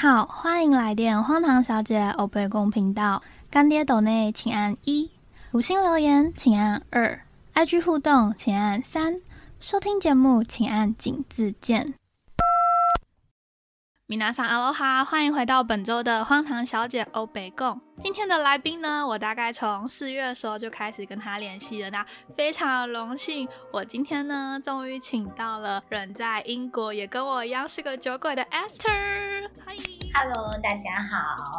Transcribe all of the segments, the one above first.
好，欢迎来电荒唐小姐欧贝公频道。干爹斗内请按一，五星留言请按二，IG 互动请按三，收听节目请按井字键。米娜桑阿罗哈，欢迎回到本周的荒唐小姐欧北贡。今天的来宾呢，我大概从四月的时候就开始跟他联系了，那非常荣幸，我今天呢终于请到了人在英国也跟我一样是个酒鬼的 Esther。欢迎，Hello，大家好，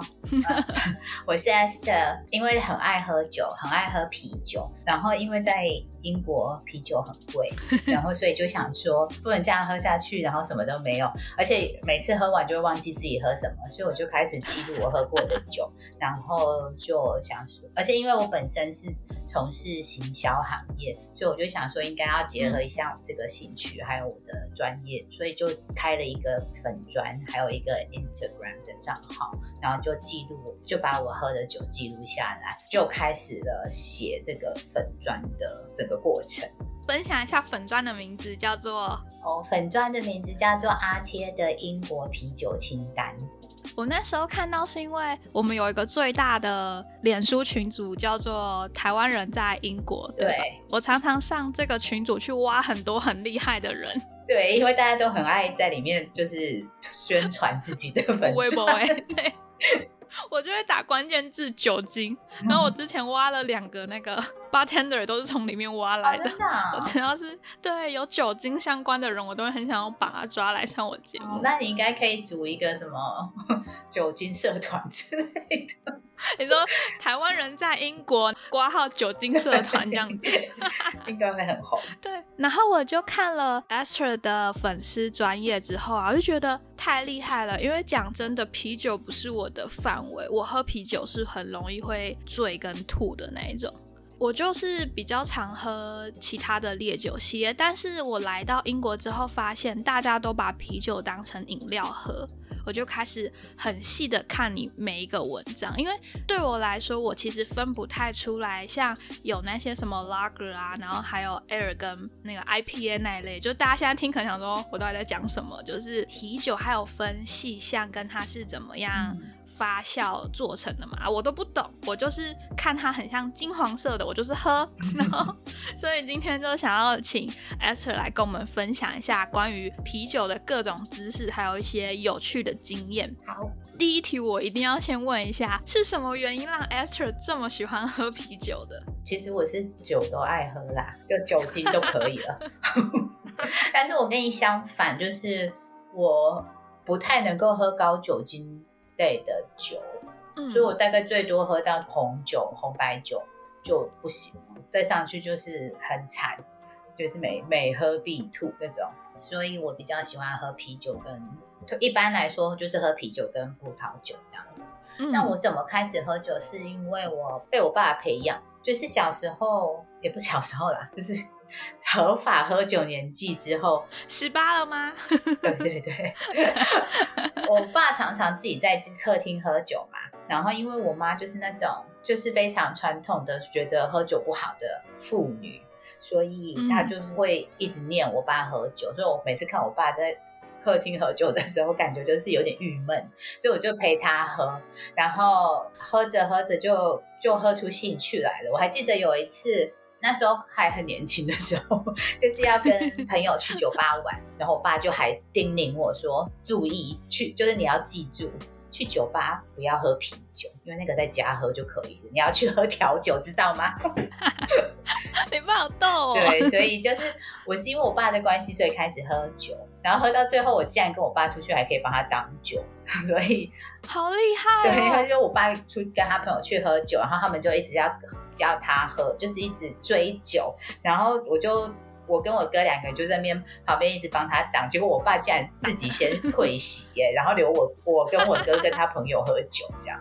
我是 Esther。因为很爱喝酒，很爱喝啤酒，然后因为在英国啤酒很贵，然后所以就想说不能这样喝下去，然后什么都没有，而且每次喝完就会忘记自己喝什么，所以我就开始记录我喝过的酒，然后。就想说，而且因为我本身是从事行销行业，所以我就想说，应该要结合一下我这个兴趣，还有我的专业，所以就开了一个粉砖，还有一个 Instagram 的账号，然后就记录，就把我喝的酒记录下来，就开始了写这个粉砖的整个过程。分享一下粉砖的名字叫做哦，粉砖的名字叫做阿贴的英国啤酒清单。我那时候看到是因为我们有一个最大的脸书群组，叫做台湾人在英国。对，我常常上这个群组去挖很多很厉害的人。对，因为大家都很爱在里面就是宣传自己的粉丝。对。我就会打关键字酒精，然后我之前挖了两个那个 bartender 都是从里面挖来的。我只要是对有酒精相关的人，我都会很想要把他抓来上我节目。那你应该可以组一个什么酒精社团之类的。你说台湾人在英国挂号酒精社团这样子，应该会很红。对，然后我就看了 Esther 的粉丝专业之后啊，我就觉得太厉害了。因为讲真的，啤酒不是我的范围，我喝啤酒是很容易会醉跟吐的那一种。我就是比较常喝其他的烈酒系列，但是我来到英国之后，发现大家都把啤酒当成饮料喝。我就开始很细的看你每一个文章，因为对我来说，我其实分不太出来，像有那些什么 lager 啊，然后还有 air 跟那个 IPA 那一类，就大家现在听可能想说，我到底在讲什么？就是啤酒还有分细项跟它是怎么样。发酵做成的嘛，我都不懂，我就是看它很像金黄色的，我就是喝。然后，所以今天就想要请 Esther 来跟我们分享一下关于啤酒的各种知识，还有一些有趣的经验。好，第一题我一定要先问一下，是什么原因让 Esther 这么喜欢喝啤酒的？其实我是酒都爱喝啦，就酒精就可以了。但是我跟你相反，就是我不太能够喝高酒精。类的酒，所以我大概最多喝到红酒、红白酒就不行，再上去就是很惨，就是每每喝必吐那种。所以我比较喜欢喝啤酒，跟一般来说就是喝啤酒跟葡萄酒这样子。那我怎么开始喝酒？是因为我被我爸培养，就是小时候也不小时候啦，就是。合法喝酒年纪之后，十八了吗？对对对，我爸常常自己在客厅喝酒嘛，然后因为我妈就是那种就是非常传统的觉得喝酒不好的妇女，所以她就是会一直念我爸喝酒，所以我每次看我爸在客厅喝酒的时候，感觉就是有点郁闷，所以我就陪他喝，然后喝着喝着就就喝出兴趣来了。我还记得有一次。那时候还很年轻的时候，就是要跟朋友去酒吧玩，然后我爸就还叮咛我说：“注意去，就是你要记住，去酒吧不要喝啤酒，因为那个在家喝就可以了。你要去喝调酒，知道吗？” 你爸好逗哦。对，所以就是我是因为我爸的关系，所以开始喝酒，然后喝到最后，我竟然跟我爸出去还可以帮他挡酒，所以好厉害。对，他就我爸出跟他朋友去喝酒，然后他们就一直要。要他喝，就是一直追酒，然后我就我跟我哥两个人就在那边旁边一直帮他挡，结果我爸竟然自己先退席耶，然后留我我跟我哥跟他朋友喝酒这样，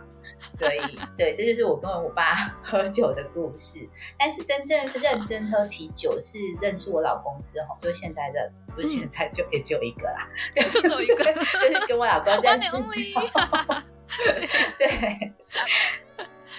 所以对，这就是我跟我爸喝酒的故事。但是真正认真喝啤酒是认识我老公之后，就现在的不是现在就也只有一个啦，就只有一个，就是跟我老公认识之后，对。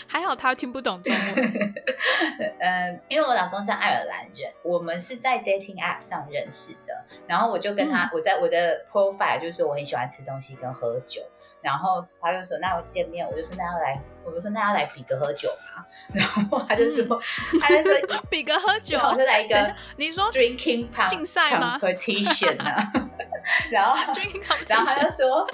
还好他听不懂中文。呃，因为我老公是爱尔兰人，我们是在 dating app 上认识的。然后我就跟他，我在我的 profile 就是说我很喜欢吃东西跟喝酒。然后他就说那我见面，我就说那要来，我就说那要来比个喝酒嘛，然后他就说他就说 比个喝酒，我就来一个你说 drinking 竞赛吗？competition 啊，然后然后他就说。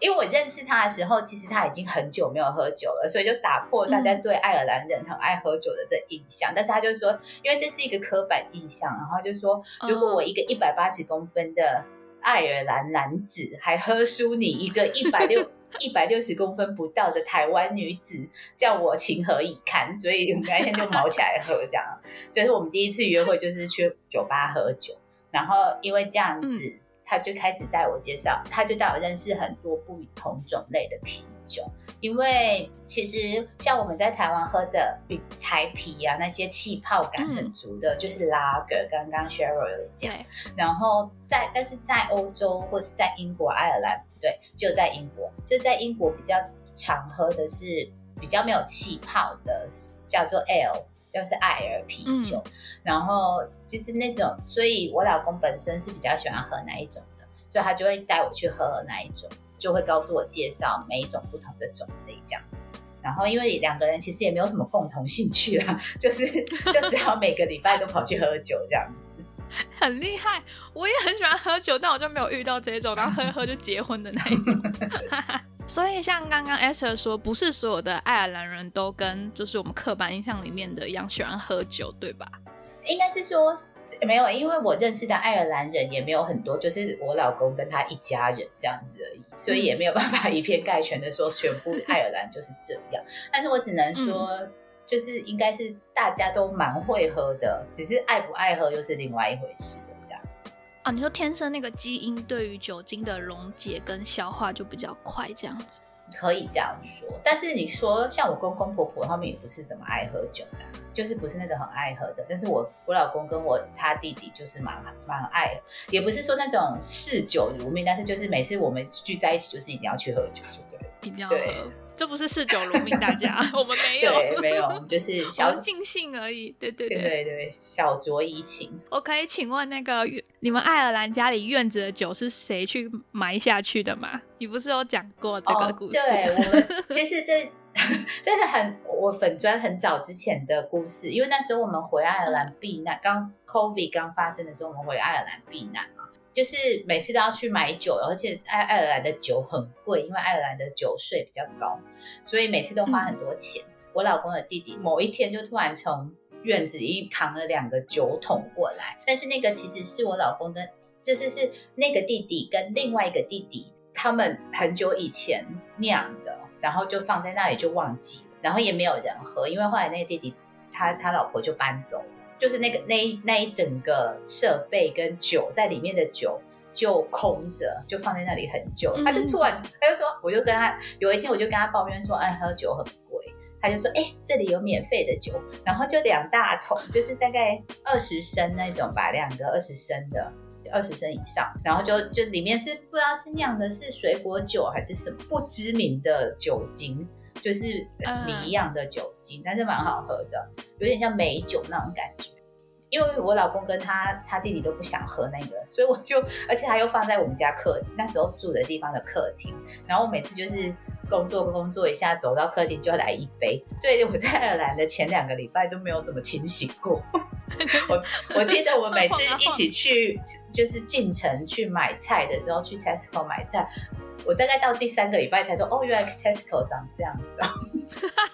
因为我认识他的时候，其实他已经很久没有喝酒了，所以就打破大家对爱尔兰人很爱喝酒的这印象。但是他就说，因为这是一个刻板印象，然后就说，如果我一个一百八十公分的爱尔兰男子还喝输你一个一百六 一百六十公分不到的台湾女子，叫我情何以堪？所以我们那天就毛起来喝，这样就是我们第一次约会，就是去酒吧喝酒，然后因为这样子。他就开始带我介绍，他就带我认识很多不同种类的啤酒。因为其实像我们在台湾喝的比柴啤啊，那些气泡感很足的，就是拉格。刚刚 Cheryl 有讲，然后在但是在欧洲或是在英国、爱尔兰，对，就在英国，就在英国比较常喝的是比较没有气泡的，叫做 L。就是爱尔啤酒，然后就是那种，所以我老公本身是比较喜欢喝那一种的，所以他就会带我去喝那一种，就会告诉我介绍每一种不同的种类这样子。然后因为两个人其实也没有什么共同兴趣啊，就是就只好每个礼拜都跑去喝酒这样子，很厉害。我也很喜欢喝酒，但我就没有遇到这种，然后喝一喝就结婚的那一种。所以，像刚刚 Esther 说，不是所有的爱尔兰人都跟就是我们刻板印象里面的一样喜欢喝酒，对吧？应该是说没有，因为我认识的爱尔兰人也没有很多，就是我老公跟他一家人这样子而已，所以也没有办法以偏概全的说全部爱尔兰就是这样。但是我只能说，就是应该是大家都蛮会喝的，只是爱不爱喝又是另外一回事。啊，你说天生那个基因对于酒精的溶解跟消化就比较快，这样子可以这样说。但是你说像我公公婆婆他们也不是怎么爱喝酒的，就是不是那种很爱喝的。但是我我老公跟我他弟弟就是蛮蛮爱，也不是说那种嗜酒如命，但是就是每次我们聚在一起就是一定要去喝酒，就对，一定要喝。这不是嗜酒如命，大家 我们没有，没有，就是小尽兴而已。对对对对对，小酌怡情。我可以请问那个你们爱尔兰家里院子的酒是谁去埋下去的吗？你不是有讲过这个故事？对，其实这 真的很我粉砖很早之前的故事，因为那时候我们回爱尔兰避难，刚 COVID 刚发生的时候，我们回爱尔兰避难嘛。就是每次都要去买酒，而且爱爱尔兰的酒很贵，因为爱尔兰的酒税比较高，所以每次都花很多钱。我老公的弟弟某一天就突然从院子里扛了两个酒桶过来，但是那个其实是我老公的，就是是那个弟弟跟另外一个弟弟他们很久以前酿的，然后就放在那里就忘记了，然后也没有人喝，因为后来那个弟弟他他老婆就搬走了。就是那个那一那一整个设备跟酒在里面的酒就空着，就放在那里很久。他就突然他就说，我就跟他有一天我就跟他抱怨说，哎，喝酒很贵。他就说，哎，这里有免费的酒，然后就两大桶，就是大概二十升那种吧，两个二十升的，二十升以上。然后就就里面是不知道是酿的是水果酒还是什么不知名的酒精。就是米一样的酒精，但是蛮好喝的，有点像美酒那种感觉。因为我老公跟他他弟弟都不想喝那个，所以我就，而且他又放在我们家客那时候住的地方的客厅，然后我每次就是工作工作一下，走到客厅就要来一杯。所以我在爱尔兰的前两个礼拜都没有什么清醒过。我我记得我每次一起去 就是进城去买菜的时候，去 Tesco 买菜。我大概到第三个礼拜才说，哦，原来 Tesco 长这样子啊！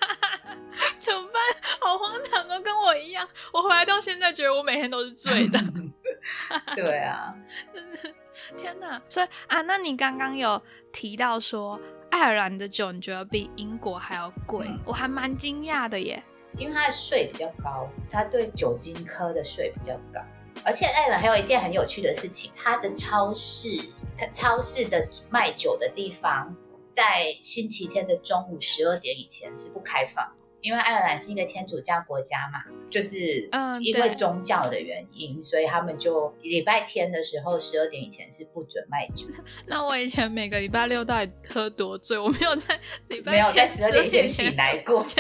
怎么办？好荒唐哦，跟我一样。我回来到现在，觉得我每天都是醉的。对啊，天哪！所以啊，那你刚刚有提到说，爱尔兰的酒你觉得比英国还要贵？我还蛮惊讶的耶，因为它的税比较高，它对酒精科的税比较高。而且爱尔兰还有一件很有趣的事情，它的超市。它超市的卖酒的地方，在星期天的中午十二点以前是不开放，因为爱尔兰是一个天主教国家嘛，就是因为宗教的原因，所以他们就礼拜天的时候十二点以前是不准卖酒。那我以前每个礼拜六到底喝多醉？我没有在没有在十二点以前醒来过。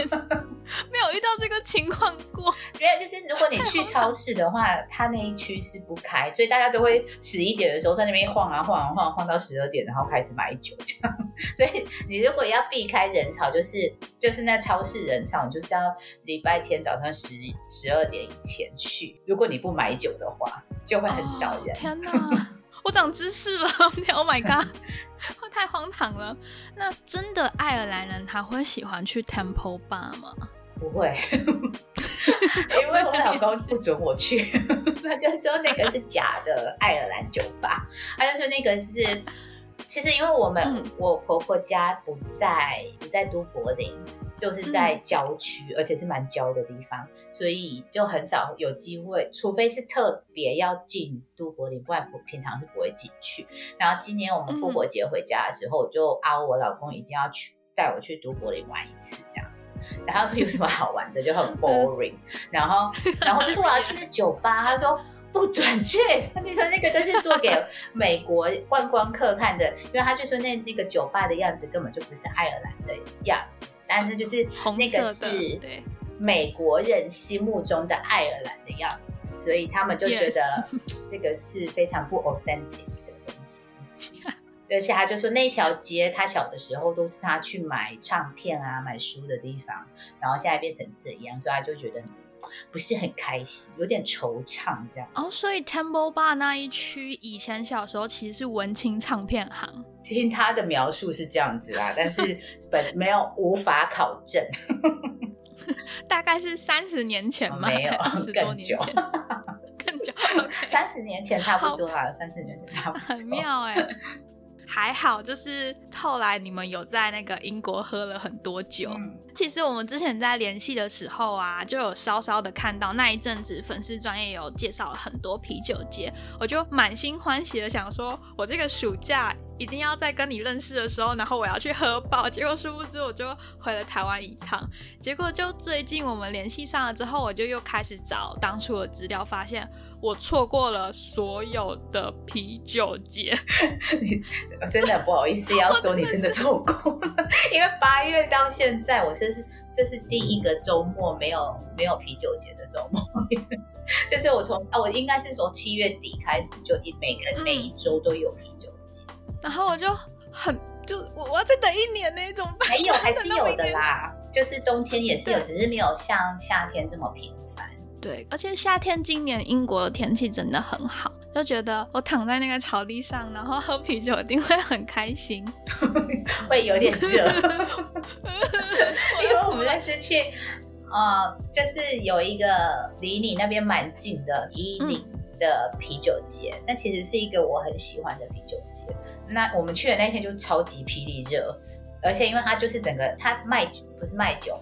没有遇到这个情况过。没有，就是如果你去超市的话，它那一区是不开，所以大家都会十一点的时候在那边晃啊晃啊晃，晃到十二点，然后开始买酒这样。所以你如果要避开人潮，就是就是那超市人潮，就是要礼拜天早上十十二点以前去。如果你不买酒的话，就会很少人。天哪！我长知识了！Oh my god，太荒唐了。那真的爱尔兰人他会喜欢去 Temple Bar 吗？不会，因为我老公不准我去，他就说那个是假的爱尔兰酒吧，他就说那个是。其实，因为我们我婆婆家不在不在都柏林，就是在郊区，而且是蛮郊的地方，所以就很少有机会，除非是特别要进都柏林，不然平常是不会进去。然后今年我们复活节回家的时候，我就啊，我老公一定要去带我去都柏林玩一次这样子。然后有什么好玩的，就很 boring。然后，然后就说我要去那酒吧，他说。不准去！你说那个都是做给 美国观光客看的，因为他就说那那个酒吧的样子根本就不是爱尔兰的样子，但是就是那个是美国人心目中的爱尔兰的样子，所以他们就觉得 这个是非常不 authentic 的东西。而且他就说那条街，他小的时候都是他去买唱片啊、买书的地方，然后现在变成这样，所以他就觉得。不是很开心，有点惆怅这样。哦，所以 Temple Bar 那一区以前小时候其实是文青唱片行。听他的描述是这样子啦，但是 本没有无法考证。大概是三十年前吗？没有，更久，更久。三十年前差不多啦，三十年前差不多。很妙哎。还好，就是后来你们有在那个英国喝了很多酒。其实我们之前在联系的时候啊，就有稍稍的看到那一阵子粉丝专业有介绍了很多啤酒节，我就满心欢喜的想说，我这个暑假一定要在跟你认识的时候，然后我要去喝爆。结果殊不知我就回了台湾一趟，结果就最近我们联系上了之后，我就又开始找当初的资料，发现。我错过了所有的啤酒节，真的不好意思要说你真的错过了，因为八月到现在，我这是这是第一个周末没有没有啤酒节的周末，就是我从啊，我应该是从七月底开始就一每个每一周都有啤酒节，然后我就很就我我要再等一年呢，怎么办，没有 还是有的啦，就是冬天也是有，只是没有像夏天这么频繁。对，而且夏天今年英国的天气真的很好，就觉得我躺在那个草地上，然后喝啤酒一定会很开心，会有点热。因为我们那次去，呃，就是有一个离你那边蛮近的伊宁的啤酒节，那其实是一个我很喜欢的啤酒节。那我们去的那天就超级霹雳热，而且因为它就是整个它卖不是卖酒。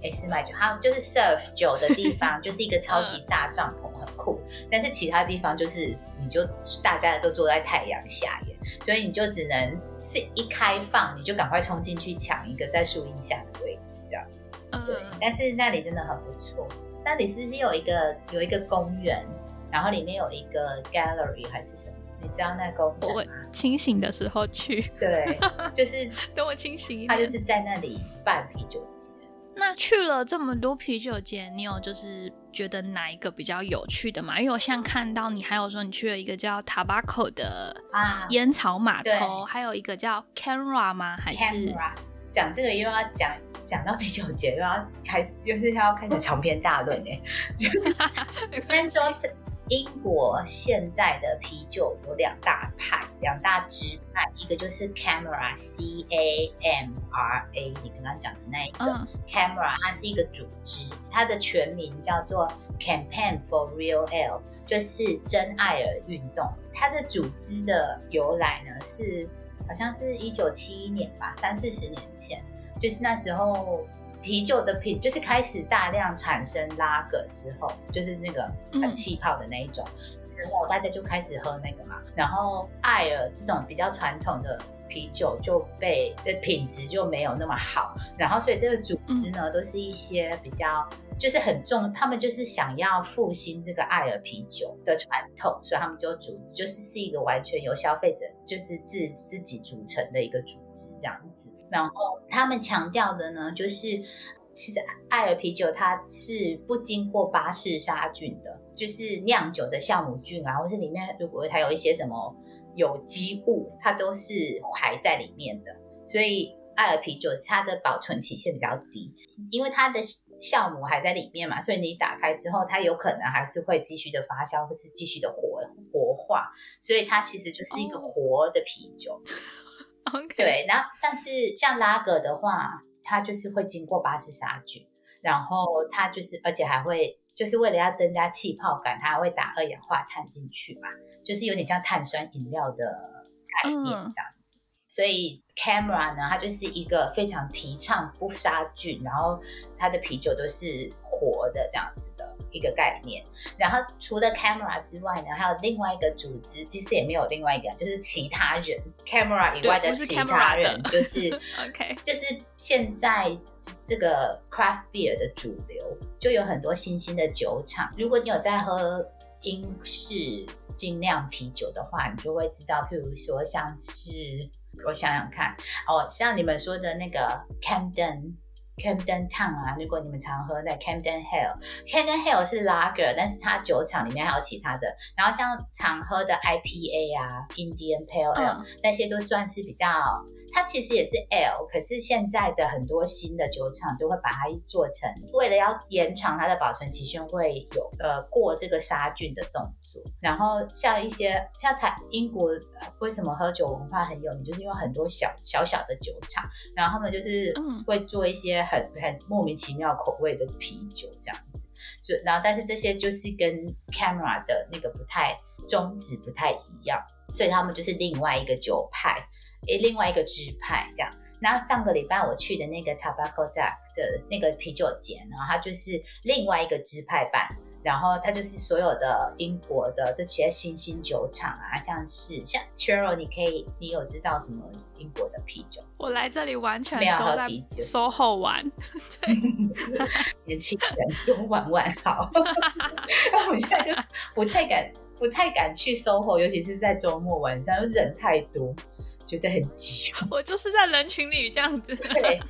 哎，是卖酒，它就是 serve 酒的地方，就是一个超级大帐篷，很酷。但是其他地方就是，你就大家都坐在太阳下耶，所以你就只能是一开放，你就赶快冲进去抢一个在树荫下的位置，这样子。对，但是那里真的很不错。那里是不是有一个有一个公园，然后里面有一个 gallery 还是什么？你知道那公园我清醒的时候去。对，就是等我清醒一点。他就是在那里办啤酒节。那去了这么多啤酒节，你有就是觉得哪一个比较有趣的吗？因为我现在看到你还有说你去了一个叫 Tobacco 的啊烟草码头，还有一个叫 Camera 吗？还是讲这个又要讲讲到啤酒节又要开始又是要开始长篇大论哎，就是 但说。英国现在的啤酒有两大派，两大支派，一个就是 Camera C A M R A，你刚刚讲的那一个 Camera，它是一个组织，它的全名叫做 Campaign for Real Ale，就是真爱尔运动。它的组织的由来呢，是好像是一九七一年吧，三四十年前，就是那时候。啤酒的品就是开始大量产生拉格之后，就是那个很气泡的那一种之后，大家就开始喝那个嘛。然后艾尔这种比较传统的啤酒就被的品质就没有那么好。然后所以这个组织呢，都是一些比较就是很重，他们就是想要复兴这个艾尔啤酒的传统，所以他们就组就是是一个完全由消费者就是自自己组成的一个组织这样子。然后他们强调的呢，就是其实艾尔啤酒它是不经过巴氏杀菌的，就是酿酒的酵母菌啊，或是里面如果它有一些什么有机物，它都是还在里面的。所以艾尔啤酒它的保存期限比较低，因为它的酵母还在里面嘛，所以你打开之后，它有可能还是会继续的发酵，或是继续的活活化，所以它其实就是一个活的啤酒。OK，对，然后但是像拉格的话。它就是会经过巴氏杀菌，然后它就是，而且还会就是为了要增加气泡感，它还会打二氧化碳进去嘛，就是有点像碳酸饮料的概念这样子。所以 Camera 呢，它就是一个非常提倡不杀菌，然后它的啤酒都是活的这样子的。一个概念，然后除了 camera 之外呢，还有另外一个组织，其实也没有另外一个，就是其他人 camera 以外的其他人，就是 OK，就是现在这个 craft beer 的主流，就有很多新兴的酒厂。如果你有在喝英式精酿啤酒的话，你就会知道，譬如说像是我想想看，哦，像你们说的那个 Camden。Camden Town 啊，如果你们常喝在 Camden Hill，Camden Hill 是 Lager，但是它酒厂里面还有其他的。然后像常喝的 IPA 啊，Indian Pale Ale，那些都算是比较。它其实也是 L，可是现在的很多新的酒厂都会把它做成，为了要延长它的保存期限，会有呃过这个杀菌的动作。然后像一些像台英国为什么喝酒文化很有名，就是因为很多小小小的酒厂，然后他们就是会做一些很很莫名其妙口味的啤酒这样子。就然后但是这些就是跟 Camera 的那个不太宗旨不太一样，所以他们就是另外一个酒派。诶，另外一个支派这样。那上个礼拜我去的那个 Tobacco Duck 的那个啤酒节然后，它就是另外一个支派版。然后它就是所有的英国的这些新兴酒厂啊，像是像 Cheryl，你可以，你有知道什么英国的啤酒？我来这里完全没有喝啤酒，SOHO 玩，年轻人多玩玩好。我现在就不太敢，不太敢去 SOHO，尤其是在周末晚上，人太多。觉得很急，我就是在人群里这样子。对，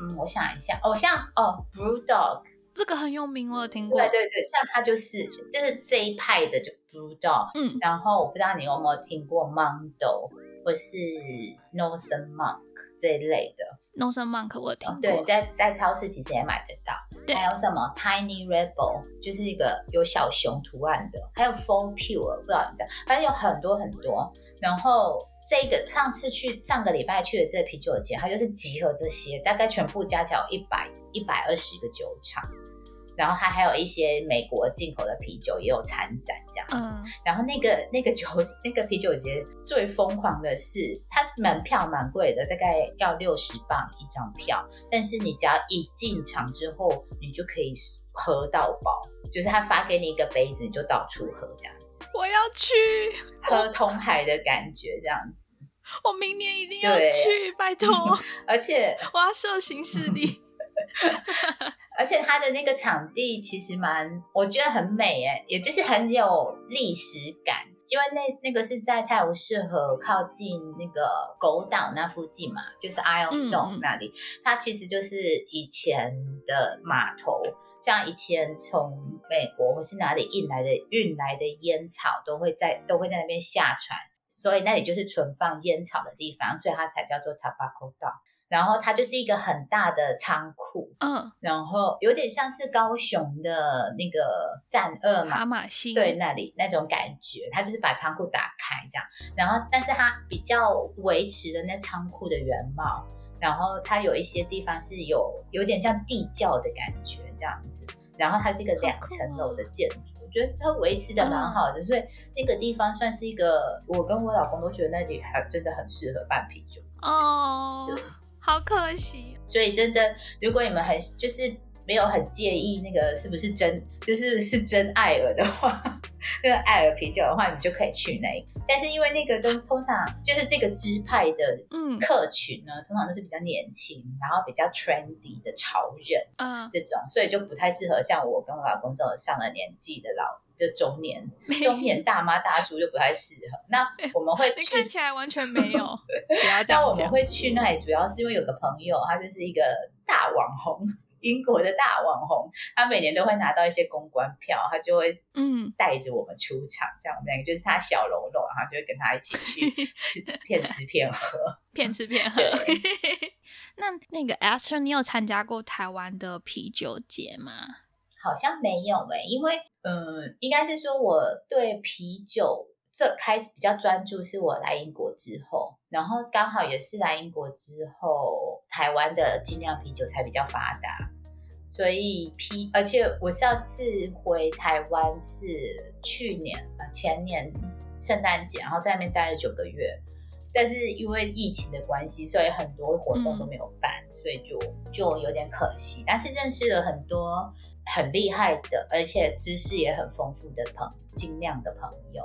嗯，我想一下，哦，像哦，Blue Dog 这个很有名，我有听过。对对对，像他就是就是这一派的，就 Blue Dog。嗯，然后我不知道你有没有听过 Mondo 或是 Northern Monk 这一类的。Northern Monk 我听过，对，在在超市其实也买得到。还有什么 Tiny Rebel，就是一个有小熊图案的，还有 Full Pure，不知道你知道，反正有很多很多。然后这个上次去上个礼拜去的这个啤酒节，它就是集合这些，大概全部加起来一百一百二十个酒厂，然后它还有一些美国进口的啤酒也有参展这样子。然后那个那个酒那个啤酒节最疯狂的是，它门票蛮贵的，大概要六十磅一张票，但是你只要一进场之后，你就可以喝到饱，就是他发给你一个杯子，你就到处喝这样。我要去喝通海的感觉，这样子。我明年一定要去，拜托。而且 我要设行事历。而且它的那个场地其实蛮，我觉得很美哎，也就是很有历史感。因为那那个是在泰晤士河靠近那个狗岛那附近嘛，就是 Isle of Dogs 那里，它其实就是以前的码头。像以前从美国或是哪里运来的运来的烟草，都会在都会在那边下船，所以那里就是存放烟草的地方，所以它才叫做 Tobacco Dock。然后它就是一个很大的仓库，嗯，然后有点像是高雄的那个战二嘛，哈马星，对，那里那种感觉，它就是把仓库打开这样，然后但是它比较维持的那仓库的原貌。然后它有一些地方是有有点像地窖的感觉这样子，然后它是一个两层楼的建筑，我觉得它维持的蛮好的，所以那个地方算是一个，我跟我老公都觉得那里还真的很适合办啤酒哦，好可惜，所以真的，如果你们很就是。没有很介意那个是不是真，就是是真艾尔的话，那个艾尔啤酒的话，你就可以去那。但是因为那个都通常就是这个支派的客群呢，通常都是比较年轻，然后比较 trendy 的潮人，嗯，这种，所以就不太适合像我跟我老公这种上了年纪的老，就中年中年大妈大叔就不太适合。那我们会去，看起来完全没有。那我们会去那里，主要是因为有个朋友，他就是一个大网红。英国的大网红，他每年都会拿到一些公关票，他就会嗯，带着我们出场，这样我们两个就是他小喽啰，然后就会跟他一起去 吃骗吃骗喝。骗吃骗喝。那那个 Esther，你有参加过台湾的啤酒节吗？好像没有诶、因为嗯，应该是说我对啤酒这开始比较专注，是我来英国之后，然后刚好也是来英国之后，台湾的精酿啤酒才比较发达，所以 P，，而且我上次回台湾是去年啊前年圣诞节，然后在那边待了九个月。但是因为疫情的关系，所以很多活动都没有办，所以就就有点可惜。但是认识了很多很厉害的，而且知识也很丰富的朋精酿的朋友。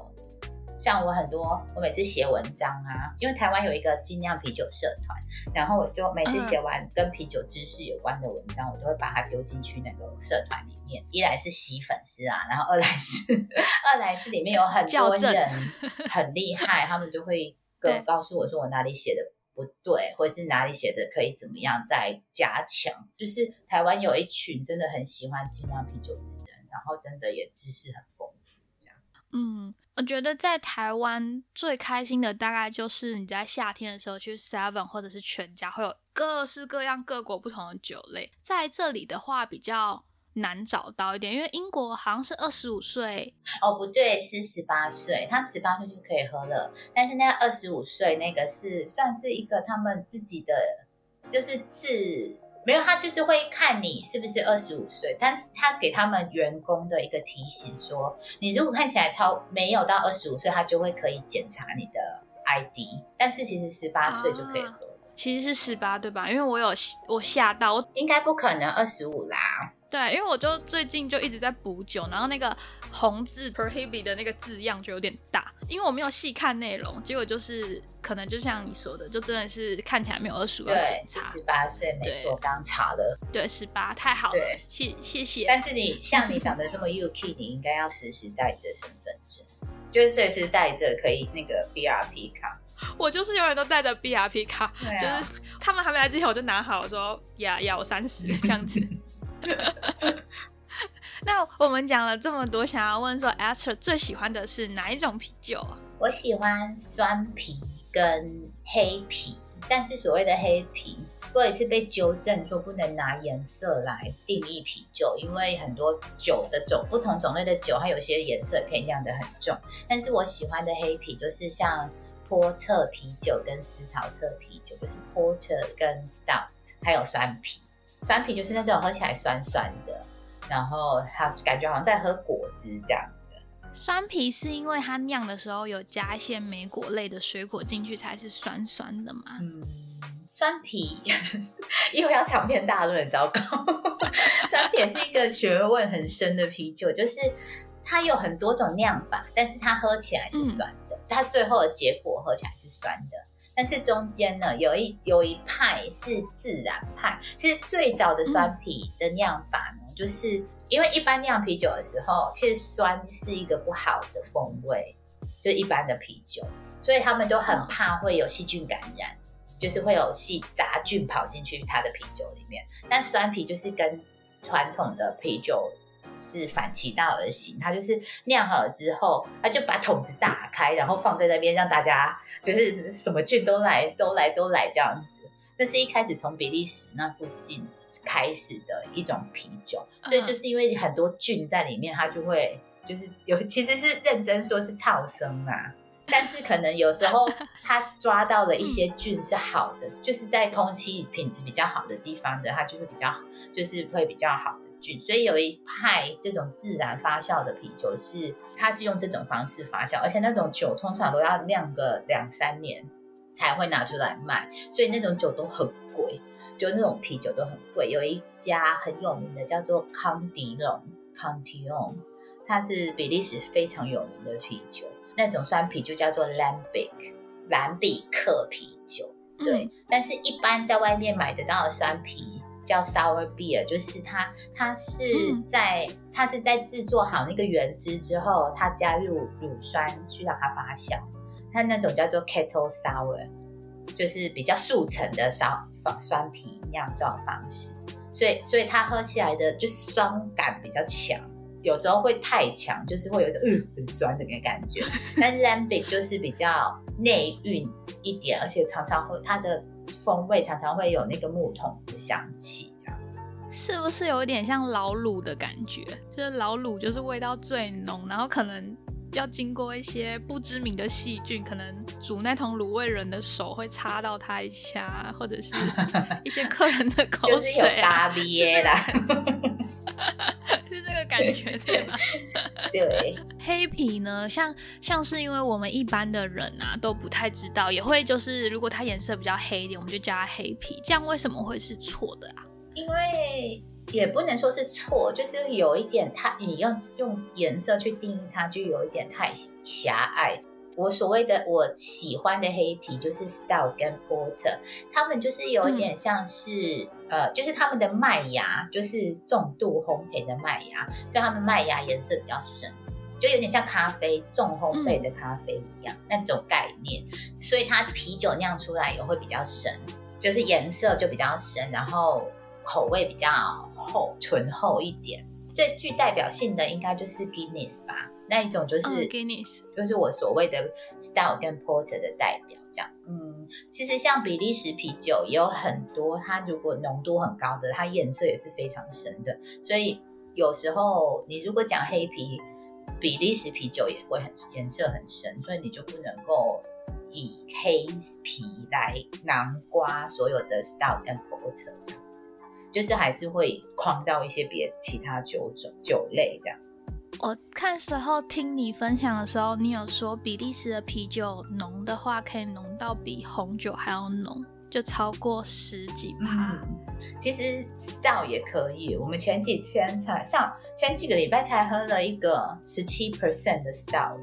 像我很多，我每次写文章啊，因为台湾有一个精酿啤酒社团，然后我就每次写完跟啤酒知识有关的文章，我都会把它丢进去那个社团里面。一来是洗粉丝啊，然后二来是 二来是里面有很多人 很厉害，他们就会跟我告诉我说我哪里写的不对，或者是哪里写的可以怎么样再加强。就是台湾有一群真的很喜欢精酿啤酒的人，然后真的也知识很丰富，这样。嗯，我觉得在台湾最开心的大概就是你在夏天的时候去 Seven 或者是全家，会有各式各样各国不同的酒类。在这里的话比较难找到一点，因为英国好像是二十五岁，哦，不对，是十八岁，他们十八岁就可以喝了。但是那二十五岁那个是算是一个他们自己的，就是自没有，他就是会看你是不是二十五岁，但是他给他们员工的一个提醒说，你如果看起来超没有到二十五岁，他就会可以检查你的 ID，但是其实十八岁就可以喝了。其实是十八对吧？因为我有我吓到我，应该不可能二十五啦，对，因为我就最近就一直在补酒，然后那个红字 prohibit 的那个字样就有点大，因为我没有细看内容，结果就是可能就像你说的，就真的是看起来没有二十五要对是十八岁，没错，刚查了。对，十八太好了对，谢谢谢。但是你像你长得这么 UK，你应该要时时带着身份证，就是随时带着可以那个 BRP 卡。我就是永远都带着 BRP 卡，啊就是他们还没来之前我就拿好，我说呀呀，我三十这样子。那我们讲了这么多，想要问说 Esther 最喜欢的是哪一种啤酒啊？我喜欢酸啤跟黑啤，但是所谓的黑啤，我也是被纠正说不能拿颜色来定义啤酒，因为很多酒的种不同种类的酒，它有些颜色可以酿得很重。但是我喜欢的黑啤就是像波特啤酒跟斯陶特啤酒，就是 Porter 跟 Stout，还有酸啤。酸啤就是那种喝起来酸酸的，然后它感觉好像在喝果汁这样子的。酸啤是因为它酿的时候有加一些莓果类的水果进去，才是酸酸的嘛？嗯，酸啤又 要长篇大论，糟糕。酸啤也是一个学问很深的啤酒，就是它有很多种酿法，但是它喝起来是酸的，它最后的结果喝起来是酸的。但是中间呢，有一有一派是自然派。其实最早的酸啤的酿法呢，就是因为一般酿啤酒的时候，其实酸是一个不好的风味，就一般的啤酒，所以他们都很怕会有细菌感染。就是会有细杂菌跑进去它的啤酒里面。但酸啤就是跟传统的啤酒是反其道而行，它就是酿好了之后，它就把桶子打开，然后放在那边，让大家就是什么菌都来，都来，都来这样子。那是一开始从比利时那附近开始的一种啤酒，所以就是因为很多菌在里面，它就会就是有其实是认真说是噪声啊。但是可能有时候 它抓到了一些菌是好的，就是在空气品质比较好的地方的，它就会比较好，就是会比较好的菌。所以有一派这种自然发酵的啤酒是，它是用这种方式发酵，而且那种酒通常都要酿个两三年才会拿出来卖，所以那种酒都很贵，就那种啤酒都很贵。有一家很有名的叫做康迪龙 （Cantillon），它是比利时非常有名的啤酒。那种酸啤就叫做 lambic 兰比克啤酒，对。嗯但是，一般在外面买得到的酸啤叫 sour beer，就是它它是嗯在、它是在制作好那个原汁之后，它加入乳酸去让它发酵，它那种叫做 kettle sour，就是比较速成的烧酸啤酿造方式。所以所以它喝起来的就是酸感比较强，有时候会太强，就是会有一种嗯很酸的那个感觉。但 lambic 就是比较内蕴一点，而且常常会它的风味常常会有那个木桶的香气，这样子。是不是有点像老卤的感觉？就是老卤就是味道最浓，然后可能。要经过一些不知名的细菌，可能煮那桶卤味人的手会擦到他一下，或者是 一些客人的口水，就是有啦，是这个感觉对吗？对，黑皮呢，像像是因为我们一般的人啊都不太知道，也会就是如果它颜色比较黑一点，我们就叫它黑皮，这样为什么会是错的啊？因为。也不能说是错，就是有一点太，你用用颜色去定义它，就有一点太狭隘。我所谓的我喜欢的黑皮，就是 Stout 跟 Porter，他们就是有一点像是呃，就是他们的麦芽就是重度烘焙的麦芽，所以他们麦芽颜色比较深，就有点像咖啡重烘焙的咖啡一样那种概念，所以它啤酒酿出来也会比较深，就是颜色就比较深，然后。口味比较厚、醇厚一点，最具代表性的应该就是 Guinness 吧，那一种就是 Guinness，就是我所谓的 Stout 跟 Porter 的代表。这样，嗯，其实像比利时啤酒也有很多，它如果浓度很高的，它颜色也是非常深的。所以有时候你如果讲黑啤，比利时啤酒也会很颜色很深，所以你就不能够以黑啤来囊括所有的 Stout 跟 Porter 这样。就是还是会框到一些别其他酒种酒类这样子。我看时候听你分享的时候，你有说比利时的啤酒浓的话，可以浓到比红酒还要浓，就超过十几帕。其实 Stout 也可以，我们前几天才像前几个礼拜才喝了一个十七 percent 的 Stout。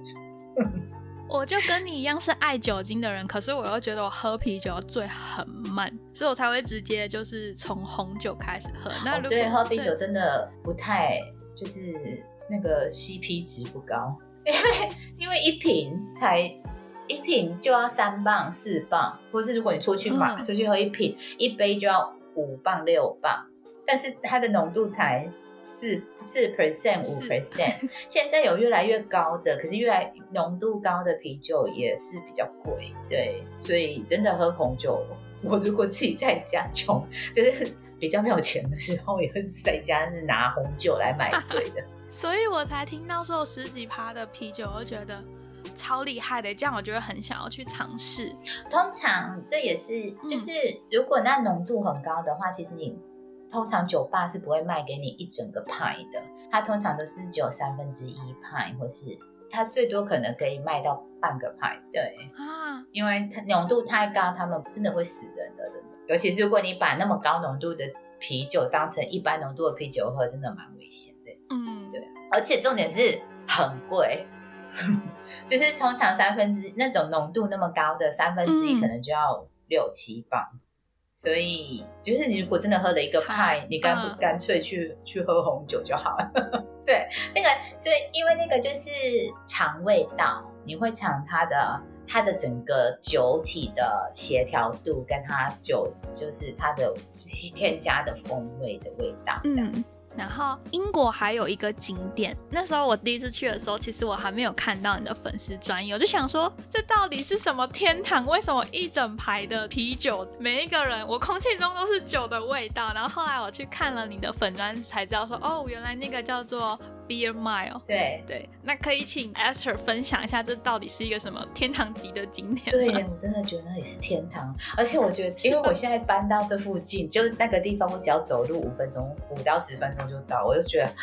我就跟你一样是爱酒精的人，可是我又觉得我喝啤酒醉很慢，所以我才会直接就是从红酒开始喝。那如对喝啤酒真的不太就是那个 CP 值不高，因为因为一瓶才一瓶就要三磅四磅，或是如果你出去买出去喝一瓶一杯就要五磅六磅，但是它的浓度才。四四 percent 五 percent，现在有越来越高的，可是越来浓度高的啤酒也是比较贵，对，所以真的喝红酒，我如果自己在家穷，就是比较没有钱的时候，也会在家是拿红酒来买醉的，所以我才听到说十几趴的啤酒，我觉得超厉害的，这样我觉得很想要去尝试。通常这也是，就是如果那浓度很高的话，其实你。通常酒吧是不会卖给你一整个派的，它通常都是只有三分之一派，或是它最多可能可以卖到半个派。对啊，因为它浓度太高，他们真的会死人的，真的。尤其是如果你把那么高浓度的啤酒当成一般浓度的啤酒喝，真的蛮危险的。嗯，对。而且重点是很贵，就是通常三分之那种浓度那么高的三分之一，可能就要六七磅。所以，就是你如果真的喝了一个派，你干不干脆去去喝红酒就好了。对，那个，所以因为那个就是尝味道，你会尝它的它的整个酒体的协调度，跟它酒就是它的添加的风味的味道这样子。然后英国还有一个景点，那时候我第一次去的时候，其实我还没有看到你的粉丝专业，我就想说这到底是什么天堂？为什么一整排的啤酒，每一个人我空气中都是酒的味道？然后后来我去看了你的粉专，才知道说哦，原来那个叫做。Beer Mile，对对，那可以请 Esther 分享一下，这到底是一个什么天堂级的景点？对，我真的觉得那里是天堂，而且我觉得，因为我现在搬到这附近，就是那个地方，我只要走路五分钟，五到十分钟就到，我就觉得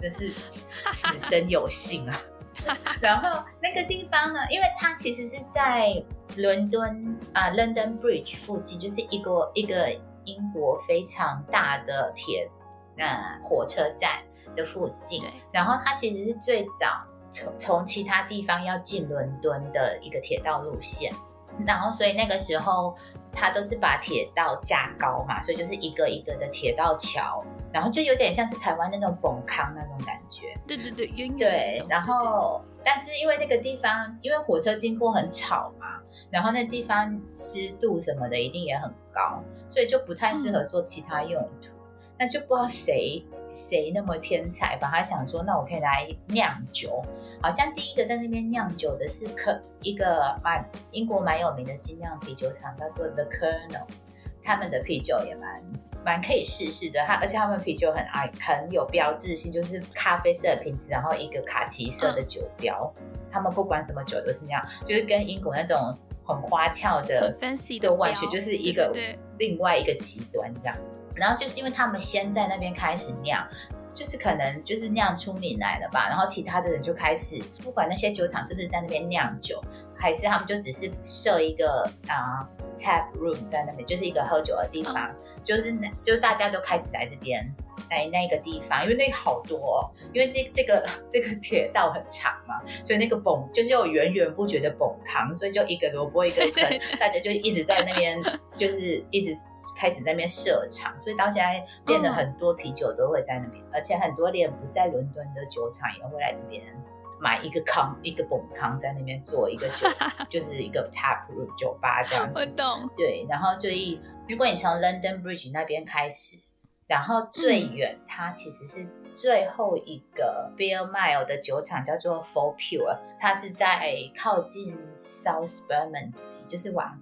真是此生有幸啊。然后那个地方呢，因为它其实是在伦敦啊，London Bridge 附近，就是一个一个英国非常大的铁那火车站。的附近，然后它其实是最早从从其他地方要进伦敦的一个铁道路线，然后所以那个时候它都是把铁道架高嘛，所以就是一个一个的铁道桥，然后就有点像是台湾那种崩康那种感觉。对对对，对。然后但是因为那个地方，因为火车经过很吵嘛，然后那地方湿度什么的一定也很高，所以就不太适合做其他用途。那就不知道谁谁那么天才，把他想说，那我可以来酿酒。好像第一个在那边酿酒的是可一个蛮英国蛮有名的精酿啤酒厂，叫做 The Colonel，他们的啤酒也蛮蛮可以试试的。他而且他们啤酒很爱很有标志性，就是咖啡色的瓶子，然后一个卡其色的酒标。他们不管什么酒都是那样，就是跟英国那种很花俏的 fancy 的完全就是一个另外一个极端这样。然后就是因为他们先在那边开始酿，就是可能就是酿出名来了吧。然后其他的人就开始，不管那些酒厂是不是在那边酿酒，还是他们就只是设一个啊 tap room 在那边，就是一个喝酒的地方，就是就大家都开始来这边。来那个地方，因为那个好多，哦，因为这这个这个铁道很长嘛，所以那个泵就是有源源不绝的泵汤，所以就一个萝卜一个 坑，大家就一直在那边，就是一直开始在那边设厂，所以到现在变得很多啤酒都会在那边，而且很多连不在伦敦的酒厂也会来这边买一个康一个泵康在那边做一个酒，就是一个 tap room 酒吧这样。我懂。对，然后所以如果你从 London Bridge 那边开始。然后最远，它其实是最后一个 Beer Mile 的酒厂，叫做 For Pure，它是在靠近 South Bermondsey，就是往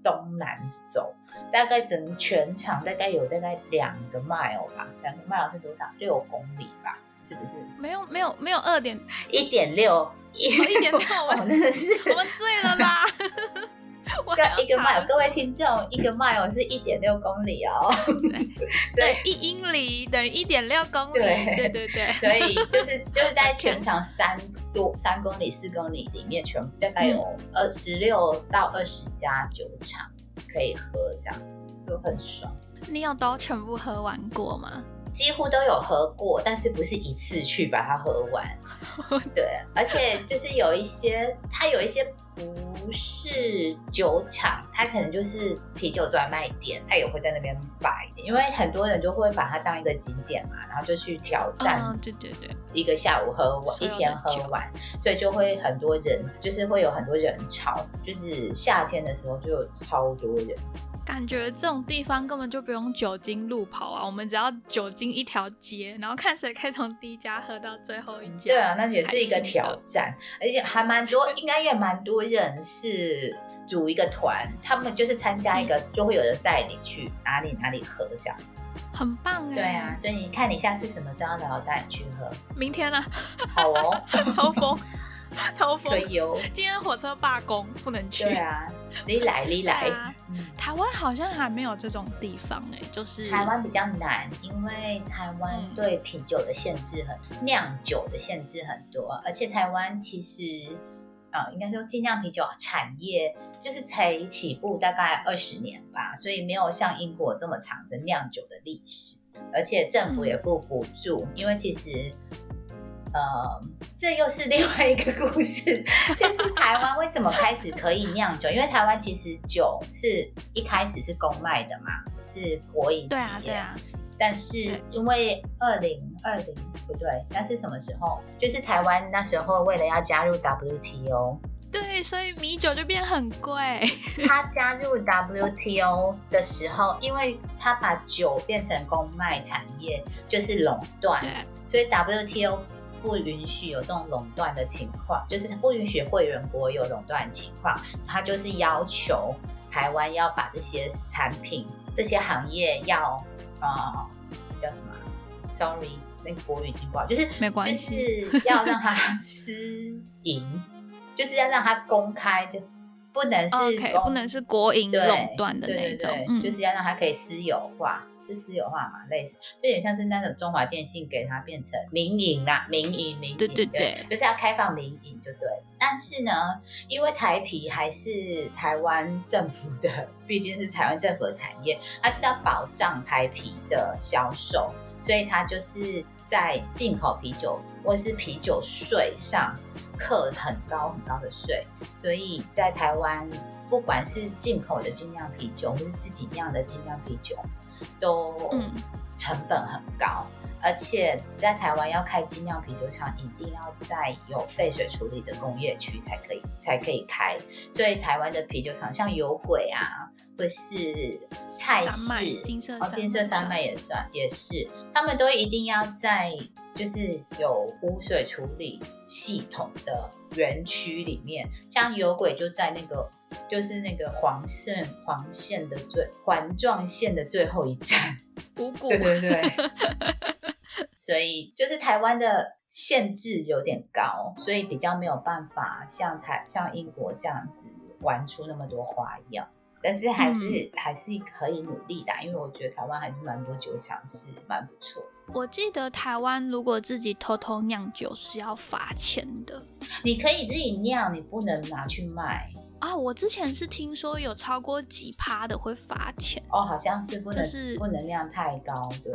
东南走，大概整全场大概有大概两个 mile 吧，两个 mile 是多少？六公里吧，是不是？没有没有没有二点一点六，一点六，我真的是我们醉了啦。一个 mile，各位听众，一个 mile 是一点六公里哦。所以一英里等于一点六公里。对对对对。所以就是 就是在全长三多三公里、四公里里面，全部大概有二十六到二十家酒厂可以喝，这样子就很爽。你有都全部喝完过吗？几乎都有喝过，但是不是一次去把它喝完。对，而且就是有一些，它有一些不是酒厂，它可能就是啤酒专卖店，它也会在那边摆。因为很多人就会把它当一个景点嘛，然后就去挑战。对对对，一个下午喝完，一天喝完，所以就会很多人，就是会有很多人潮。就是夏天的时候就有超多人。感觉这种地方根本就不用酒精路跑啊，我们只要酒精一条街，然后看谁可以从第一家喝到最后一家。对啊，那也是一个挑战，而且还蛮多，应该也蛮多人是组一个团，他们就是参加一个，就会有人带你去哪里哪里喝这样子，很棒哎。对啊，所以你看你下次什么时候要带你去喝？明天啊，好哦，超疯。超可以哦！今天火车罢工，不能去。对啊，你来 你来。台湾好像还没有这种地方哎，就是台湾比较难，因为台湾对品酒的限制很，酿酒的限制很多，而且台湾其实啊，应该说精酿啤酒产业就是才起步大概二十年吧，所以没有像英国这么长的酿酒的历史，而且政府也不补助，因为其实。呃，这又是另外一个故事，就是台湾为什么开始可以酿酒？因为台湾其实酒是一开始是公卖的嘛，是国营企业。对啊，但是因为二零二零不对，那是什么时候？就是台湾那时候为了要加入 WTO，对，所以米酒就变很贵。他加入 WTO 的时候，因为他把酒变成公卖产业，就是垄断，所以 WTO。不允许有这种垄断的情况，就是不允许会员国有垄断情况。他就是要求台湾要把这些产品、这些行业要呃叫什么？Sorry，那个国语已经不好，就是没关系，就是要让它私营，就是要让它公开就。不能是不能是国营垄断的那种，就是要让它可以私有化，是私有化嘛？类似，就有点像是那种中华电信给它变成民营啦，民营民营，对对对，就是要开放民营就对。但是呢，因为台皮还是台湾政府的，毕竟是台湾政府的产业，它就是要保障台皮的销售，所以它就是在进口啤酒或是啤酒税上。课很高很高的税，所以在台湾，不管是进口的精酿啤酒，或是自己酿的精酿啤酒，都成本很高。而且在台湾要开精酿啤酒厂，一定要在有废水处理的工业区才可以，才可以开。所以台湾的啤酒厂，像有鬼啊，或是菜市，金色哦，金色山脉也算，也是，他们都一定要在就是有污水处理系统的园区里面，像有鬼就在那个就是那个黄线黄线的最环状线的最后一站，对对对，所以就是台湾的限制有点高，所以比较没有办法像台像英国这样子玩出那么多花样。但是还是、还是可以努力的，因为我觉得台湾还是蛮多酒厂是蛮不错。我记得台湾如果自己偷偷酿酒是要罚钱的。你可以自己酿，你不能拿去卖。啊，我之前是听说有超过几趴的会罚钱。哦，好像是不能、就是不能量太高，对。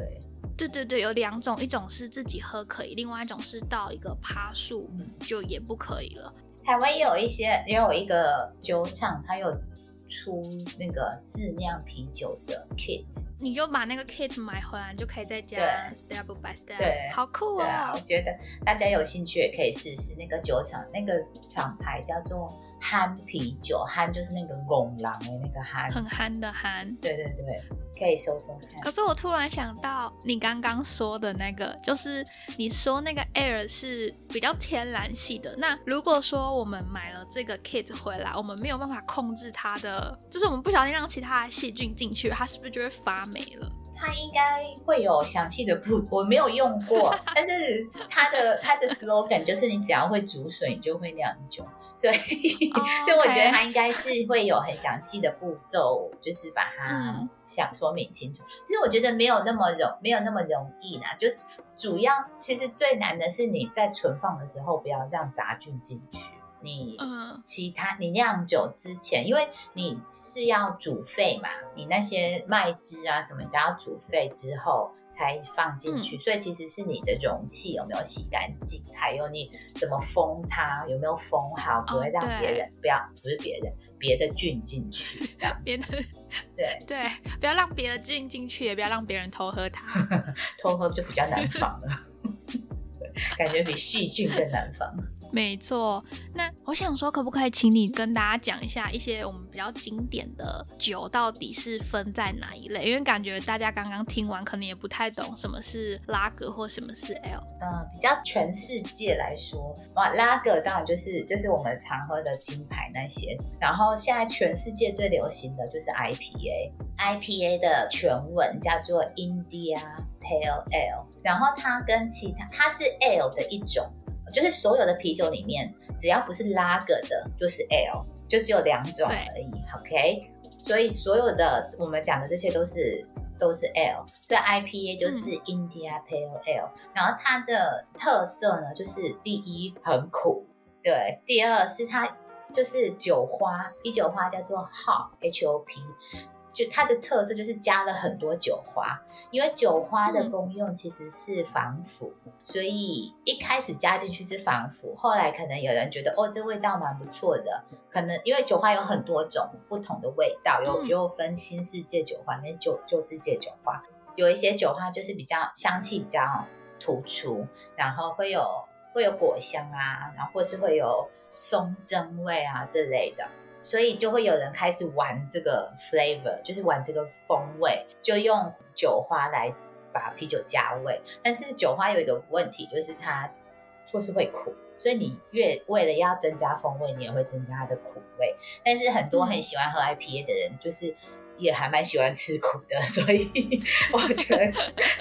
对对对，有两种，一种是自己喝可以，另外一种是到一个趴数嗯就也不可以了。台湾也有一些，也有一个酒厂，它有出那个自酿啤酒的 kit。你就把那个 kit 买回来，就可以在家对 step by step，对好酷对啊，我哦！觉得大家有兴趣也可以试试那个酒厂，那个厂牌叫做憨啤酒，憨就是那个拱狼的那个憨。很憨的憨。对对对，可以搜搜看。可是我突然想到，你刚刚说的那个，就是你说那个 air 是比较天然系的。那如果说我们买了这个 kit 回来，我们没有办法控制它的，就是我们不小心让其他的细菌进去，它是不是就会发霉了？它应该会有详细的步骤，我没有用过，但是它的它的 slogan 就是你只要会煮水，你就会酿酒，所以、哦 所以我觉得它应该是会有很详细的步骤，就是把它嗯想说明清楚。其实我觉得没有那么容没有那么容易啦，就主要其实最难的是你在存放的时候不要让杂菌进去。你嗯其他你酿酒之前，因为你是要煮沸嘛，你那些麦汁啊什么，你都要煮沸之后才放进去，所以其实是你的容器有没有洗干净，还有你怎么封它，有没有封好，不会让对别人、不要不是别人别的菌进去，这样 别的 对，对，不要让别的菌进去，也不要让别人偷喝它。偷喝就比较难防了，感觉比细菌更难防。没错，那我想说，可不可以请你跟大家讲一下一些我们比较经典的酒到底是分在哪一类？因为感觉大家刚刚听完，可能也不太懂什么是拉格或什么是 L。呃，比较全世界来说，哇，拉格当然就是就是我们常喝的金牌那些。然后现在全世界最流行的就是 IPA，IPA 的全文叫做 India Pale Ale，然后它跟其他它是 L 的一种，就是所有的啤酒里面只要不是拉格的，就是 Ale，就只有两种而已。OK，所以所有的我们讲的这些都是都是 L，所以 IPA 就是嗯 India Pale Ale，、然后它的特色呢，就是第一很苦，对，第二是它就是酒花，啤酒花叫做 Hop H O P，就它的特色就是加了很多酒花，因为酒花的嗯功用其实是防腐，所以一开始加进去是防腐，后来可能有人觉得哦，这味道蛮不错的，可能因为酒花有很多种不同的味道，有嗯又分新世界酒花跟旧旧世界酒花，有一些酒花就是比较香气比较突出，然后会有会有果香啊，然后或是会有松针味啊这类的。所以就会有人开始玩这个 flavor，就是玩这个风味，就用酒花来把啤酒加味。但是酒花有一个问题，就是它就是会苦，所以你越为了要增加风味，你也会增加它的苦味。但是很多很喜欢喝 IPA 的人，就是也还蛮喜欢吃苦的，所以我觉得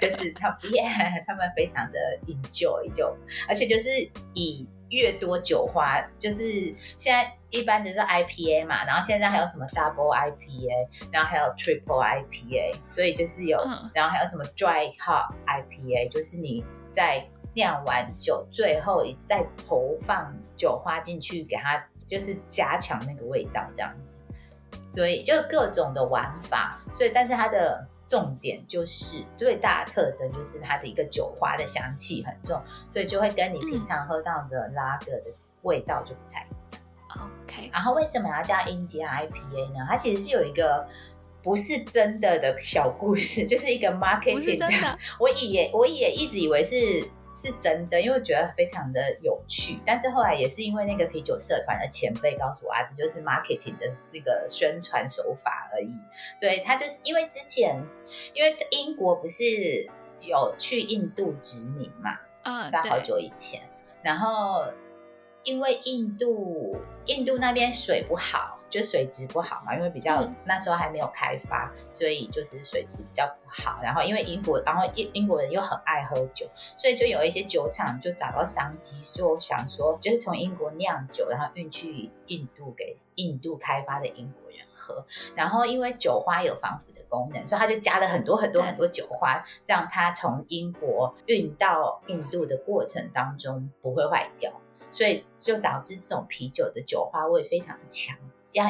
就是他们耶，他们非常的 enjoy 就，而且就是以越多酒花，就是现在一般就是 IPA 嘛，然后现在还有什么 Double IPA，然后还有 Triple IPA，所以就是有，嗯然后还有什么 Dry Hop IPA，就是你在酿完酒最后一再投放酒花进去，给它就是加强那个味道这样子。所以就各种的玩法，所以但是它的重点就是最大的特征就是它的一个酒花的香气很重，所以就会跟你平常喝到的拉格的味道就不太一样。OK，然后为什么要叫 India IPA 呢？它其实是有一个不是真的的小故事，就是一个 marketing 真的，我也我也一直以为是是真的，因为觉得非常的有趣。但是后来也是因为那个啤酒社团的前辈告诉我啊，这就是 marketing 的那个宣传手法而已。对他就是因为之前，因为英国不是有去印度殖民嘛，嗯，在好久以前，然后因为印度印度那边水不好。就水质不好嘛，因为比较那时候还没有开发，所以就是水质比较不好。然后因为英国，然后英英国人又很爱喝酒，所以就有一些酒厂就找到商机，就想说就是从英国酿酒，然后运去印度给印度开发的英国人喝。然后因为酒花有防腐的功能，所以他就加了很多很多很多酒花，让它从英国运到印度的过程当中不会坏掉，所以就导致这种啤酒的酒花味非常的强。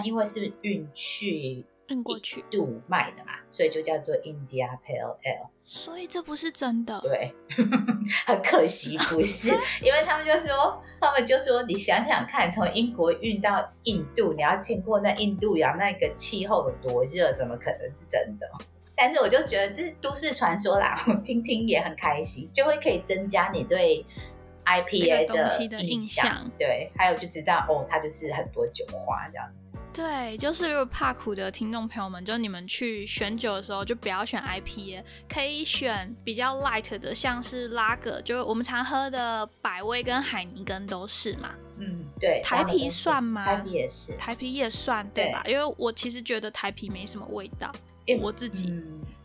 因为是运去运过去度卖的嘛，所以就叫做 India Pale Ale。所以这不是真的，对，很可惜不是，因为他们就说，他们就说，你想想看，从英国运到印度，你要经过那印度洋那个气候有多热，怎么可能是真的？但是我就觉得这是都市传说啦，听听也很开心，就会可以增加你对。IPA 的印象，对，还有就知道哦，它就是很多酒花这样子。对，就是如果怕苦的听众朋友们，就你们去选酒的时候，就不要选 IPA，可以选比较 light 的，像是拉格，就是我们常喝的百威跟海尼根都是嘛。嗯，对。台啤算吗？台啤也是，台啤也算，对吧？因为我其实觉得台啤没什么味道，我自己。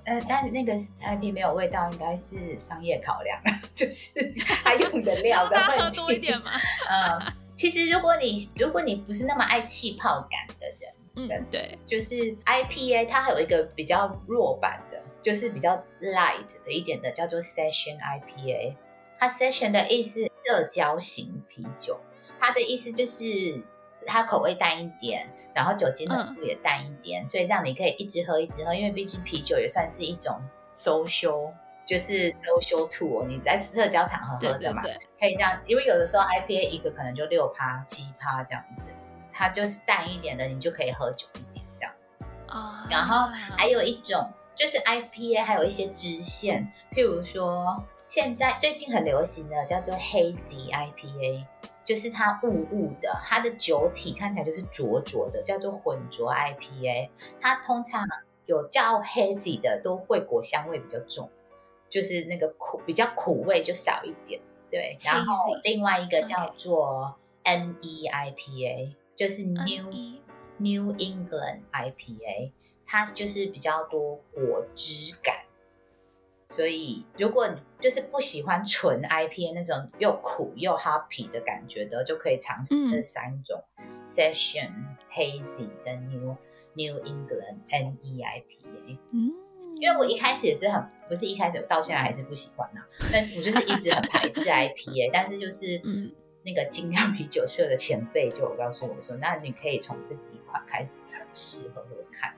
呃，但是那个 IP 没有味道，应该是商业考量，就是他用的料 的问题。多一点嘛。嗯，其实如果你如果你不是那么爱气泡感的人，嗯，对，就是 IPA 它还有一个比较弱版的，就是比较 light 的一点的，叫做 Session IPA。它 Session 的意思社交型啤酒，它的意思就是它口味淡一点。然后酒精浓度也淡一点，所以让你可以一直喝一直喝，因为毕竟啤酒也算是一种 social，就是 social tool，你在社交场合喝的嘛，可以这样。因为有的时候 IPA 一个可能就六趴七趴这样子，它就是淡一点的，你就可以喝久一点这样子。啊，然后还有一种就是 IPA 还有一些支线，譬如说现在最近很流行的叫做 Hazy IPA。就是它雾雾的，它的酒体看起来就是浊浊的，叫做混浊 IPA。它通常有叫 hazy 的，都会果香味比较重，就是那个苦比较苦味就少一点。对，然后另外一个叫做 NE IPA，就是 New New England IPA，它就是比较多果汁感。所以，如果你就是不喜欢纯 IPA 那种又苦又 happy 的感觉的，就可以尝试这三种 Session Hazy 跟 New New England NEIPA。嗯，因为我一开始也是很不是一开始，我到现在还是不喜欢呐。但是我就是一直很排斥 IPA，但是就是嗯，那个精酿啤酒社的前辈就告诉我说，那你可以从这几款开始尝试喝喝看。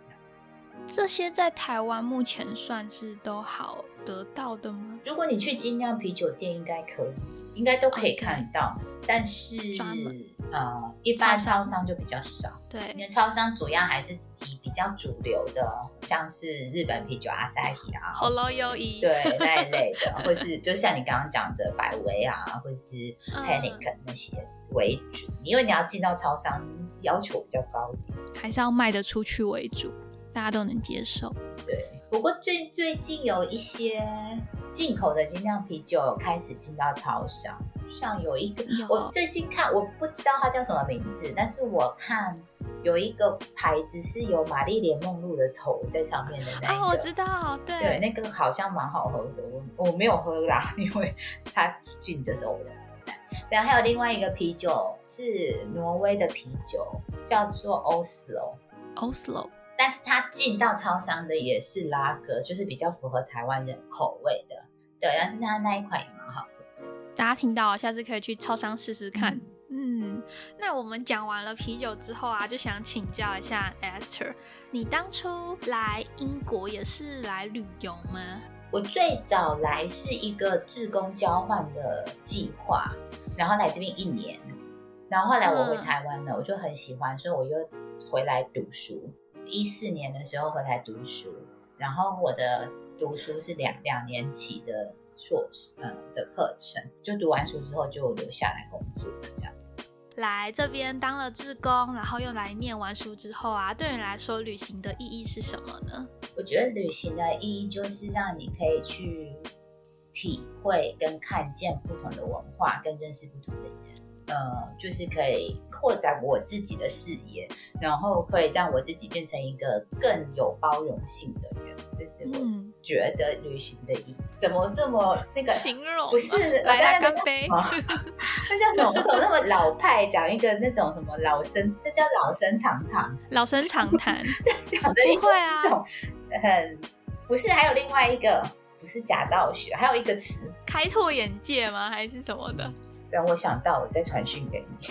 这些在台湾目前算是都好得到的吗？如果你去精酿啤酒店，应该可以，应该都可以看到。但是呃，一般超商就比较少。对，因为超商主要还是以比较主流的，像是日本啤酒阿萨伊啊、好老友谊对那一类的，或是就像你刚刚讲的百威啊，或是 Panic 那些为主。因为你要进到超商，要求比较高一点，还是要卖得出去为主。大家都能接受，对。不过最最近有一些进口的精酿啤酒开始进到超商，像有一个，我最近看我不知道它叫什么名字，但是我看有一个牌子是有玛丽莲梦露的头在上面的那个，我知道，对，对，那个好像蛮好喝的，我我没有喝啦，因为它进的时候我在。然后还有另外一个啤酒是挪威的啤酒，叫做 Oslo，Oslo。但是它进到超商的也是拉格，就是比较符合台湾人口味的。对，但是它那一款也蛮好喝的。大家听到，下次可以去超商试试看。嗯，那我们讲完了啤酒之后啊，就想请教一下 Esther，你当初来英国也是来旅游吗？我最早来是一个志工交换的计划，然后来这边一年，然后后来我回台湾了，我就很喜欢，所以我又回来读书。一四年的时候回来读书，然后我的读书是两两年起的硕士嗯的课程，就读完书之后就留下来工作这样。来这边当了志工，然后又来念完书之后啊，对你来说旅行的意义是什么呢？我觉得旅行的意义就是让你可以去体会跟看见不同的文化，跟认识不同的人。呃，就是可以扩展我自己的视野，然后可以让我自己变成一个更有包容性的人。这是我觉得旅行的意义。怎么这么那个形容？不是来干杯？那叫什么？什么那么老派？讲一个那种什么老生？那叫老生常谈。老生常谈。讲的不会啊，很不是。还有另外一个，不是假道学，还有一个词，开拓眼界吗？还是什么的？让我想到，我再传讯给你。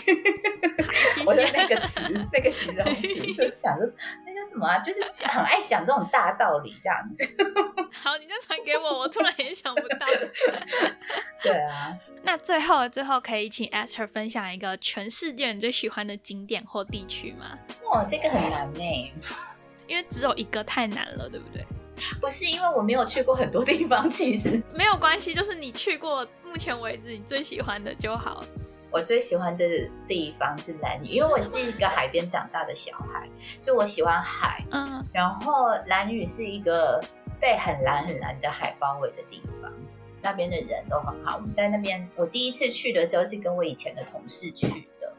我的那个词，那个形容词，就是想着那叫什么啊？就是很爱讲这种大道理这样子。好，你再传给我，我突然也想不到。对啊。那最后，最后可以请 Esther 分享一个全世界人最喜欢的景点或地区吗？哇，这个很难呢，因为只有一个太难了，对不对？不是因为我没有去过很多地方，其实 没有关系，就是你去过目前为止你最喜欢的就好。我最喜欢的地方是蓝屿，因为我是一个海边长大的小孩，所以我喜欢海。嗯，然后蓝屿是一个被很蓝很蓝的海包围的地方，那边的人都很好。我们在那边，我第一次去的时候是跟我以前的同事去的，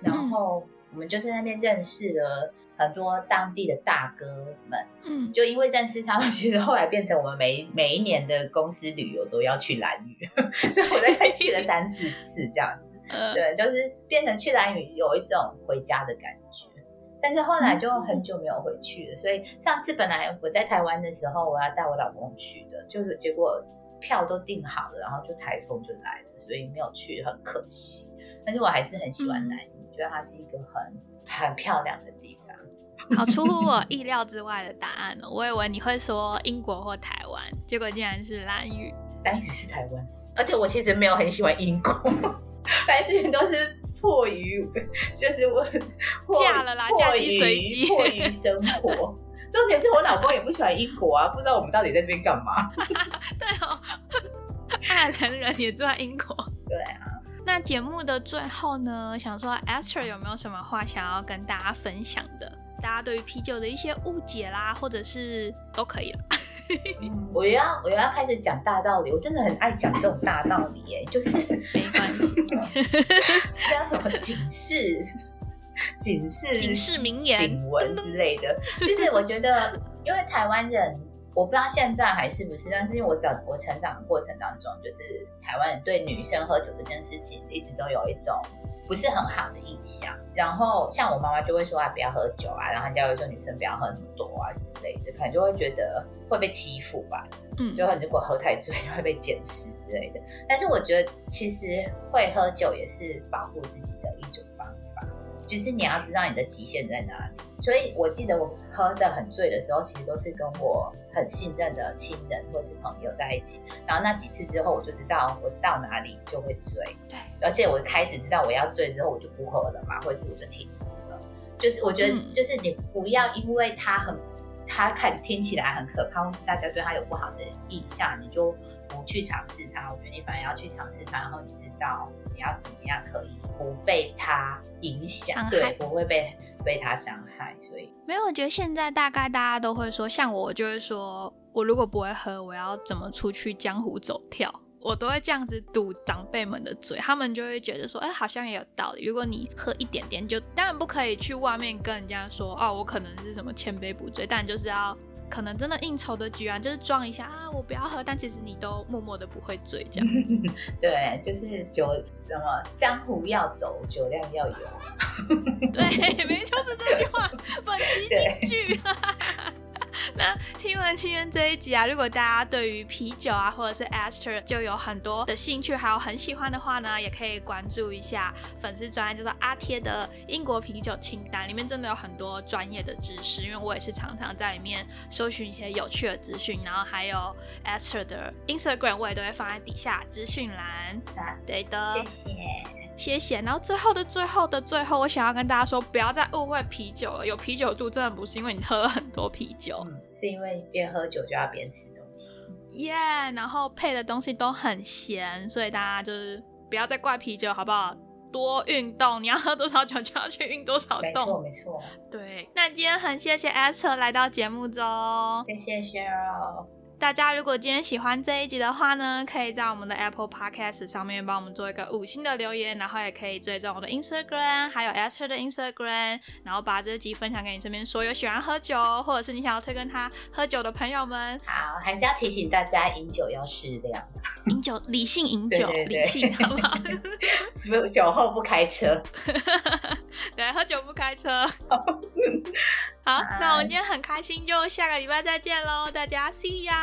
然后我们就在那边认识了。很多当地的大哥们，嗯，就因为认识他们，其实后来变成我们每每一年的公司旅游都要去蓝屿，所以我大概去了三四次这样子。对，就是变成去蓝屿有一种回家的感觉。但是后来就很久没有回去了，所以上次本来我在台湾的时候，我要带我老公去的，就是结果票都订好了，然后就台风就来了，所以没有去，很可惜。但是我还是很喜欢蓝屿，觉得它是一个很很漂亮的地方。好出乎我意料之外的答案哦！我以为你会说英国或台湾，结果竟然是蓝屿。蓝屿是台湾，而且我其实没有很喜欢英国，反正之前都是迫于，就是我嫁了啦，嫁鸡随鸡，迫于生活。重点是我老公也不喜欢英国啊，不知道我们到底在这边干嘛。对哦，爱尔兰人也住在英国。对啊。那节目的最后呢，想说 Esther 有没有什么话想要跟大家分享的？大家对于啤酒的一些误解啦，或者是都可以了。我要我要开始讲大道理，我真的很爱讲这种大道理耶，就是没关系，叫什么警示、警示、警示名言、警文之类的。就是我觉得，因为台湾人，我不知道现在还是不是，但是因为我长我成长的过程当中，就是台湾人对女生喝酒这件事情，一直都有一种。不是很好的印象，然后像我妈妈就会说啊不要喝酒啊，然后人家会说女生不要喝很多啊之类的，可能就会觉得会被欺负吧，嗯，就很如果喝太醉会被捡食之类的。但是我觉得其实会喝酒也是保护自己的一种方法。就是你要知道你的极限在哪里，所以我记得我喝的很醉的时候，其实都是跟我很信任的亲人或是朋友在一起。然后那几次之后，我就知道我到哪里就会醉。对，而且我开始知道我要醉之后，我就不喝了嘛，或者是我就停止了。就是我觉得，就是你不要因为他很，他看听起来很可怕，或是大家对他有不好的印象，你就不去尝试他。我觉得你反而要去尝试他，然后你知道。你要怎么样可以不被他影响？对，不会被被他伤害。所以没有，我觉得现在大概大家都会说，像我就会说，我如果不会喝，我要怎么出去江湖走跳？我都会这样子堵长辈们的嘴，他们就会觉得说，哎，好像也有道理。如果你喝一点点，就当然不可以去外面跟人家说，哦，我可能是什么千杯不醉，但就是要。可能真的应酬的局啊，就是装一下啊，我不要喝，但其实你都默默的不会醉这样。对，就是酒什么江湖要走，酒量要有。对，没就，是这句话，本集金句。那听完今天这一集啊，如果大家对于啤酒啊，或者是 Esther 就有很多的兴趣，还有很喜欢的话呢，也可以关注一下粉丝专业，叫做阿贴的英国啤酒清单，里面真的有很多专业的知识。因为我也是常常在里面搜寻一些有趣的资讯，然后还有 Esther 的 Instagram 我也都会放在底下资讯栏。对的，谢谢。谢谢。然后最后的最后的最后，我想要跟大家说，不要再误会啤酒了。有啤酒肚真的不是因为你喝了很多啤酒，是因为边喝酒就要边吃东西。耶，然后配的东西都很咸，所以大家就是不要再怪啤酒，好不好？多运动，你要喝多少酒就要去运多少动。没错，没错。对，那今天很谢谢 Esther 来到节目中，谢谢 Cheryl。大家如果今天喜欢这一集的话呢，可以在我们的 Apple Podcast 上面帮我们做一个五星的留言，然后也可以追踪我的 Instagram，还有 Esther 的 Instagram，然后把这集分享给你身边所有喜欢喝酒，或者是你想要推跟他喝酒的朋友们。好，还是要提醒大家，饮酒要适量，饮酒理性饮酒，理性好不好？不，酒后不开车。对，喝酒不开车。好，那我们今天很开心，就下个礼拜再见喽，大家 see